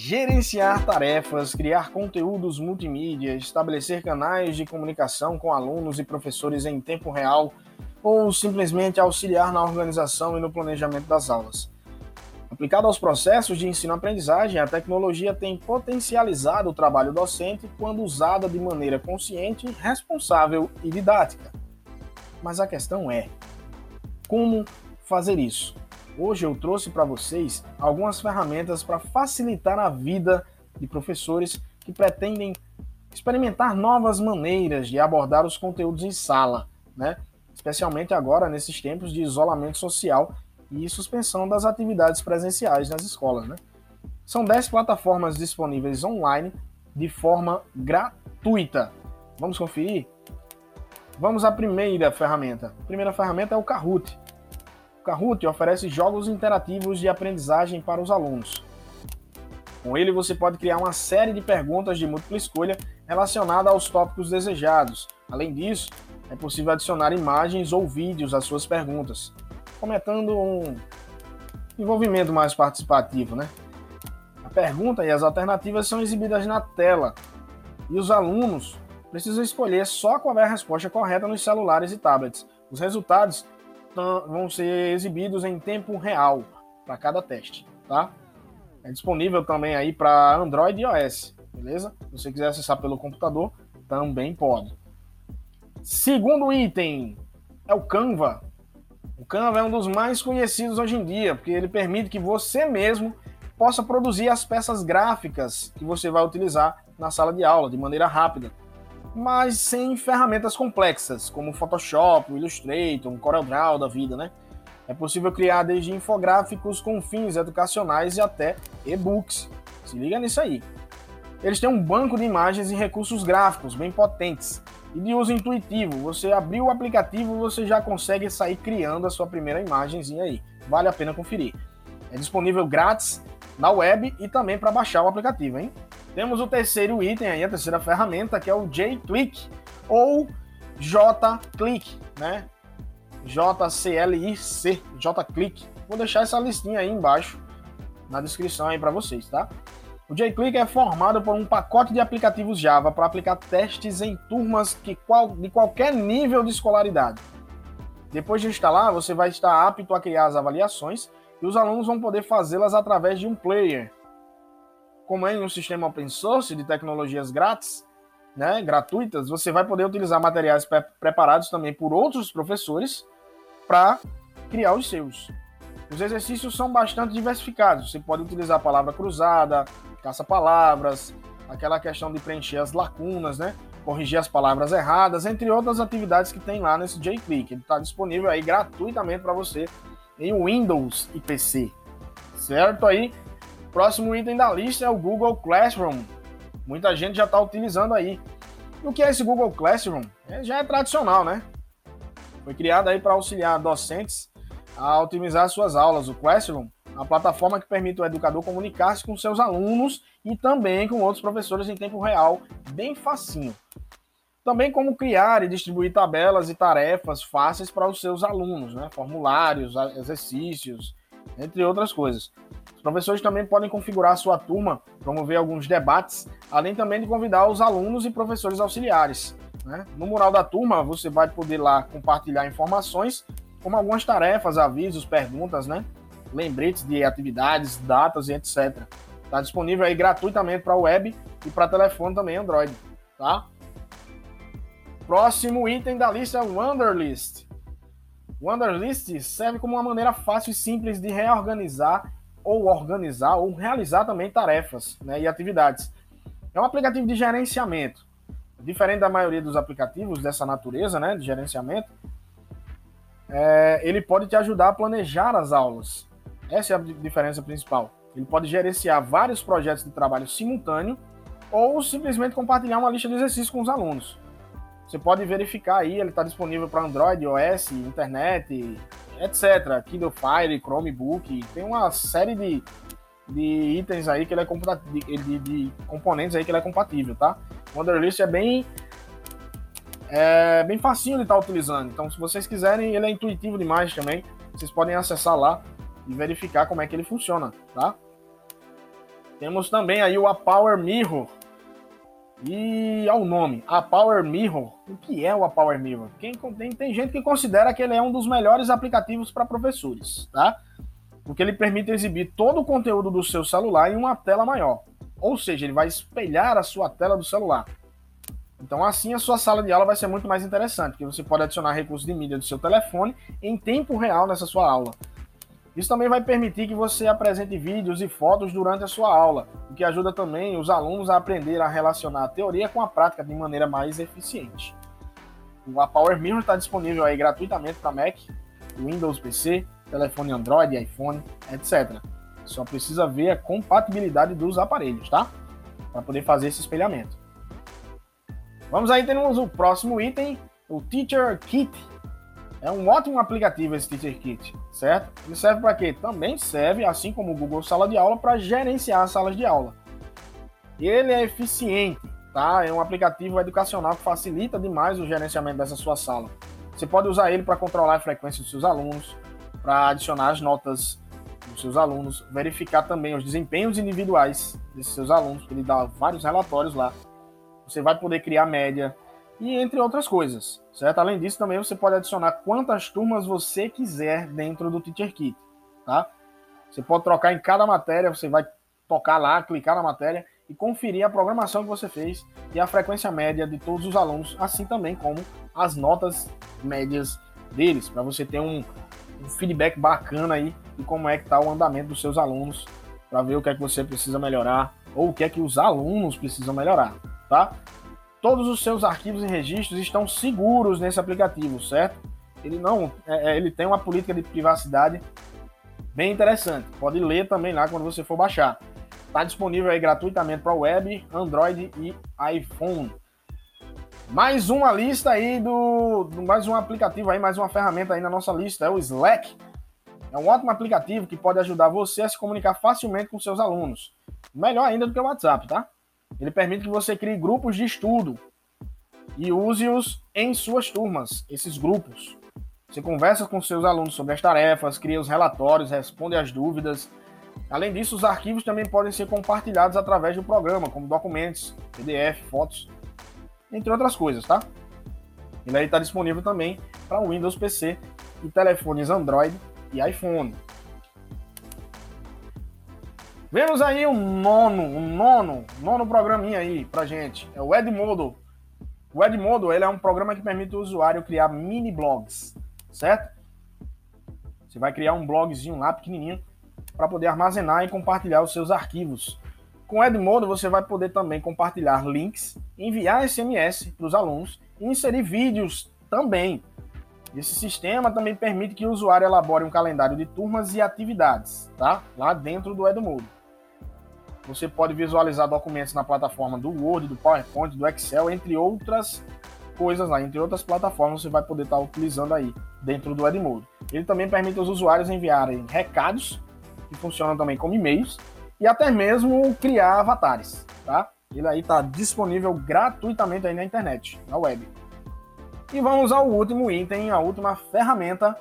Gerenciar tarefas, criar conteúdos multimídia, estabelecer canais de comunicação com alunos e professores em tempo real ou simplesmente auxiliar na organização e no planejamento das aulas. Aplicado aos processos de ensino-aprendizagem, a tecnologia tem potencializado o trabalho docente quando usada de maneira consciente, responsável e didática. Mas a questão é: como fazer isso? Hoje eu trouxe para vocês algumas ferramentas para facilitar a vida de professores que pretendem experimentar novas maneiras de abordar os conteúdos em sala, né? especialmente agora nesses tempos de isolamento social e suspensão das atividades presenciais nas escolas. Né? São 10 plataformas disponíveis online de forma gratuita. Vamos conferir? Vamos à primeira ferramenta. A primeira ferramenta é o Kahoot. Kahoot oferece jogos interativos de aprendizagem para os alunos. Com ele, você pode criar uma série de perguntas de múltipla escolha relacionada aos tópicos desejados. Além disso, é possível adicionar imagens ou vídeos às suas perguntas, cometendo um envolvimento mais participativo, né? A pergunta e as alternativas são exibidas na tela e os alunos precisam escolher só qual é a resposta correta nos celulares e tablets. Os resultados vão ser exibidos em tempo real para cada teste, tá? É disponível também aí para Android e iOS, beleza? Se você quiser acessar pelo computador, também pode. Segundo item é o Canva. O Canva é um dos mais conhecidos hoje em dia, porque ele permite que você mesmo possa produzir as peças gráficas que você vai utilizar na sala de aula de maneira rápida, mas sem ferramentas complexas, como Photoshop, Illustrator, um CorelDRAW da vida, né? É possível criar desde infográficos com fins educacionais e até e-books. Se liga nisso aí. Eles têm um banco de imagens e recursos gráficos bem potentes, e de uso intuitivo. Você abriu o aplicativo, você já consegue sair criando a sua primeira imagenzinha aí. Vale a pena conferir. É disponível grátis na web e também para baixar o aplicativo, hein? Temos o terceiro item aí, a terceira ferramenta, que é o J-Click ou J-Click, né? J-C-L-I-C, J-Click. Vou deixar essa listinha aí embaixo na descrição aí para vocês, tá? O JClick é formado por um pacote de aplicativos Java para aplicar testes em turmas que qual, de qualquer nível de escolaridade. Depois de instalar, você vai estar apto a criar as avaliações e os alunos vão poder fazê-las através de um player. Como é em um sistema open source de tecnologias grátis, né, gratuitas, você vai poder utilizar materiais pre preparados também por outros professores para criar os seus. Os exercícios são bastante diversificados. Você pode utilizar a palavra cruzada, caça-palavras, aquela questão de preencher as lacunas, né? Corrigir as palavras erradas, entre outras atividades que tem lá nesse JClick. Ele está disponível aí gratuitamente para você em Windows e PC. Certo aí? Próximo item da lista é o Google Classroom. Muita gente já está utilizando aí. O que é esse Google Classroom? É, já é tradicional, né? Foi criado aí para auxiliar docentes a otimizar suas aulas. O Classroom a plataforma que permite o educador comunicar-se com seus alunos e também com outros professores em tempo real, bem facinho. Também como criar e distribuir tabelas e tarefas fáceis para os seus alunos, né? formulários, exercícios, entre outras coisas. Os professores também podem configurar sua turma, promover alguns debates, além também de convidar os alunos e professores auxiliares. Né? No mural da turma, você vai poder lá compartilhar informações, como algumas tarefas, avisos, perguntas, né? lembretes de atividades, datas e etc. Está disponível aí gratuitamente para web e para telefone também Android, tá? Próximo item da lista é o Wanderlist. Wanderlist serve como uma maneira fácil e simples de reorganizar ou organizar ou realizar também tarefas né, e atividades. É um aplicativo de gerenciamento. Diferente da maioria dos aplicativos dessa natureza, né, de gerenciamento, é, ele pode te ajudar a planejar as aulas, essa é a diferença principal. Ele pode gerenciar vários projetos de trabalho simultâneo ou simplesmente compartilhar uma lista de exercícios com os alunos. Você pode verificar aí, ele está disponível para Android, iOS, internet, etc. Kindle Fire, Chromebook, tem uma série de, de itens aí que ele é compatível, de, de, componentes aí que ele é compatível, tá? O Wonderlist é bem é bem facinho de estar tá utilizando. Então, se vocês quiserem, ele é intuitivo demais também. Vocês podem acessar lá e verificar como é que ele funciona, tá? Temos também aí o A Power Mirror. E ao nome, a Power Mirror. O que é o Power Mirror? Quem, tem, tem gente que considera que ele é um dos melhores aplicativos para professores, tá? Porque ele permite exibir todo o conteúdo do seu celular em uma tela maior. Ou seja, ele vai espelhar a sua tela do celular. Então, assim, a sua sala de aula vai ser muito mais interessante, porque você pode adicionar recursos de mídia do seu telefone em tempo real nessa sua aula. Isso também vai permitir que você apresente vídeos e fotos durante a sua aula, o que ajuda também os alunos a aprender a relacionar a teoria com a prática de maneira mais eficiente. O Power Mirror está disponível aí gratuitamente para Mac, Windows PC, telefone Android, iPhone, etc. Só precisa ver a compatibilidade dos aparelhos, tá? Para poder fazer esse espelhamento. Vamos aí, temos o próximo item, o Teacher Kit. É um ótimo aplicativo esse Teacher Kit, certo? Ele serve para quê? Também serve, assim como o Google Sala de Aula, para gerenciar as salas de aula. Ele é eficiente, tá? É um aplicativo educacional que facilita demais o gerenciamento dessa sua sala. Você pode usar ele para controlar a frequência dos seus alunos, para adicionar as notas dos seus alunos, verificar também os desempenhos individuais desses seus alunos, ele dá vários relatórios lá você vai poder criar média e entre outras coisas, certo? Além disso, também você pode adicionar quantas turmas você quiser dentro do Teacher Kit, tá? Você pode trocar em cada matéria, você vai tocar lá, clicar na matéria e conferir a programação que você fez e a frequência média de todos os alunos, assim também como as notas médias deles, para você ter um, um, feedback bacana aí de como é que está o andamento dos seus alunos, para ver o que é que você precisa melhorar ou o que é que os alunos precisam melhorar tá? Todos os seus arquivos e registros estão seguros nesse aplicativo, certo? Ele não, é, é, ele tem uma política de privacidade bem interessante. Pode ler também lá quando você for baixar. Está disponível aí gratuitamente para web, Android e iPhone. Mais uma lista aí do, do, mais um aplicativo aí, mais uma ferramenta aí na nossa lista é o Slack. É um ótimo aplicativo que pode ajudar você a se comunicar facilmente com seus alunos. Melhor ainda do que o WhatsApp, tá? Ele permite que você crie grupos de estudo e use-os em suas turmas, esses grupos. Você conversa com seus alunos sobre as tarefas, cria os relatórios, responde às dúvidas. Além disso, os arquivos também podem ser compartilhados através do programa, como documentos, PDF, fotos, entre outras coisas, tá? Ele está disponível também para Windows PC e telefones Android e iPhone. Vemos aí um nono, um nono, nono programinha aí pra gente. É o Edmodo. O Edmodo, ele é um programa que permite o usuário criar mini blogs, certo? Você vai criar um blogzinho lá pequenininho para poder armazenar e compartilhar os seus arquivos. Com o Edmodo, você vai poder também compartilhar links, enviar SMS para os alunos e inserir vídeos também. Esse sistema também permite que o usuário elabore um calendário de turmas e atividades, tá? Lá dentro do Edmodo. Você pode visualizar documentos na plataforma do Word, do PowerPoint, do Excel, entre outras coisas lá, entre outras plataformas você vai poder estar utilizando aí dentro do Edmodo. Ele também permite aos usuários enviarem recados, que funcionam também como e-mails, e até mesmo criar avatares, tá? Ele aí está disponível gratuitamente aí na internet, na web. E vamos ao último item, a última ferramenta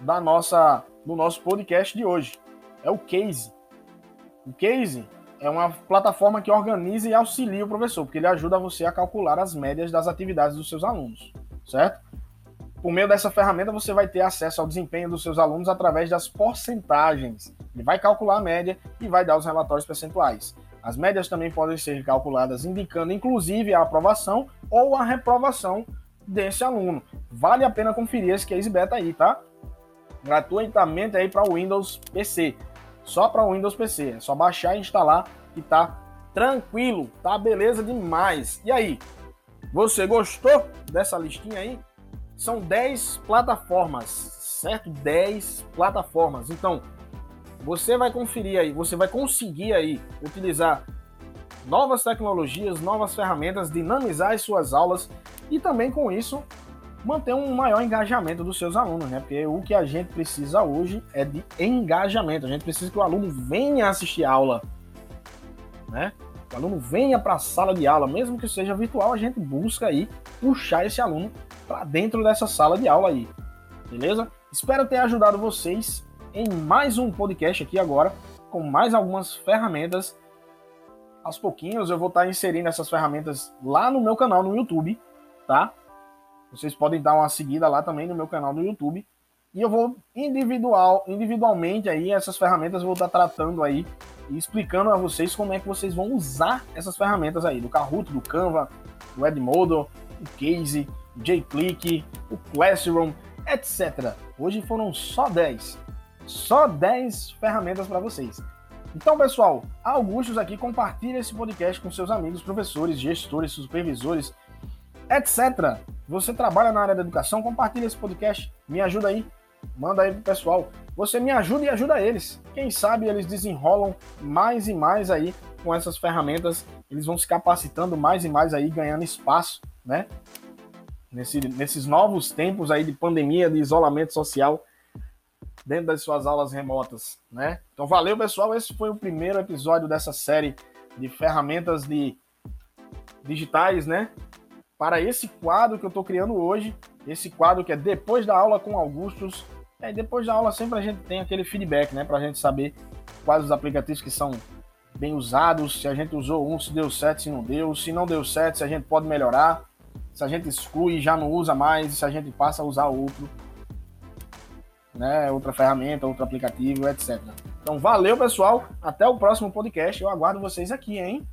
da nossa, do nosso podcast de hoje. É o Case. O Case é uma plataforma que organiza e auxilia o professor, porque ele ajuda você a calcular as médias das atividades dos seus alunos, certo? Por meio dessa ferramenta, você vai ter acesso ao desempenho dos seus alunos através das porcentagens. Ele vai calcular a média e vai dar os relatórios percentuais. As médias também podem ser calculadas indicando, inclusive, a aprovação ou a reprovação desse aluno. Vale a pena conferir esse case beta aí, tá? Gratuitamente aí para o Windows PC só para o Windows PC. É só baixar e instalar e tá tranquilo, tá beleza demais. E aí, você gostou dessa listinha aí? São 10 plataformas, certo? 10 plataformas. Então, você vai conferir aí, você vai conseguir aí utilizar novas tecnologias, novas ferramentas, dinamizar as suas aulas e também com isso manter um maior engajamento dos seus alunos, né? Porque o que a gente precisa hoje é de engajamento. A gente precisa que o aluno venha assistir aula, né? O aluno venha para a sala de aula, mesmo que seja virtual, a gente busca aí puxar esse aluno para dentro dessa sala de aula aí. Beleza? Espero ter ajudado vocês em mais um podcast aqui agora, com mais algumas ferramentas aos pouquinhos eu vou estar inserindo essas ferramentas lá no meu canal no YouTube, tá? Vocês podem dar uma seguida lá também no meu canal do YouTube. E eu vou individual, individualmente aí essas ferramentas vou estar tratando aí e explicando a vocês como é que vocês vão usar essas ferramentas aí, do Kahoot, do Canva, do Edmodo, o Case, o JClick, o Classroom, etc. Hoje foram só 10. Só 10 ferramentas para vocês. Então, pessoal, Augustos aqui compartilha esse podcast com seus amigos, professores, gestores, supervisores, etc. Você trabalha na área da educação, compartilha esse podcast, me ajuda aí, manda aí pro pessoal. Você me ajuda e ajuda eles. Quem sabe eles desenrolam mais e mais aí com essas ferramentas, eles vão se capacitando mais e mais aí, ganhando espaço, né? Nesse, nesses novos tempos aí de pandemia, de isolamento social, dentro das suas aulas remotas, né? Então valeu, pessoal. Esse foi o primeiro episódio dessa série de ferramentas de digitais, né? Para esse quadro que eu estou criando hoje, esse quadro que é depois da aula com Augustus. É, depois da aula sempre a gente tem aquele feedback, né? Para a gente saber quais os aplicativos que são bem usados, se a gente usou um, se deu certo, se não deu, se não deu certo, se a gente pode melhorar, se a gente exclui e já não usa mais, se a gente passa a usar outro né, outra ferramenta, outro aplicativo, etc. Então, valeu, pessoal. Até o próximo podcast. Eu aguardo vocês aqui, hein?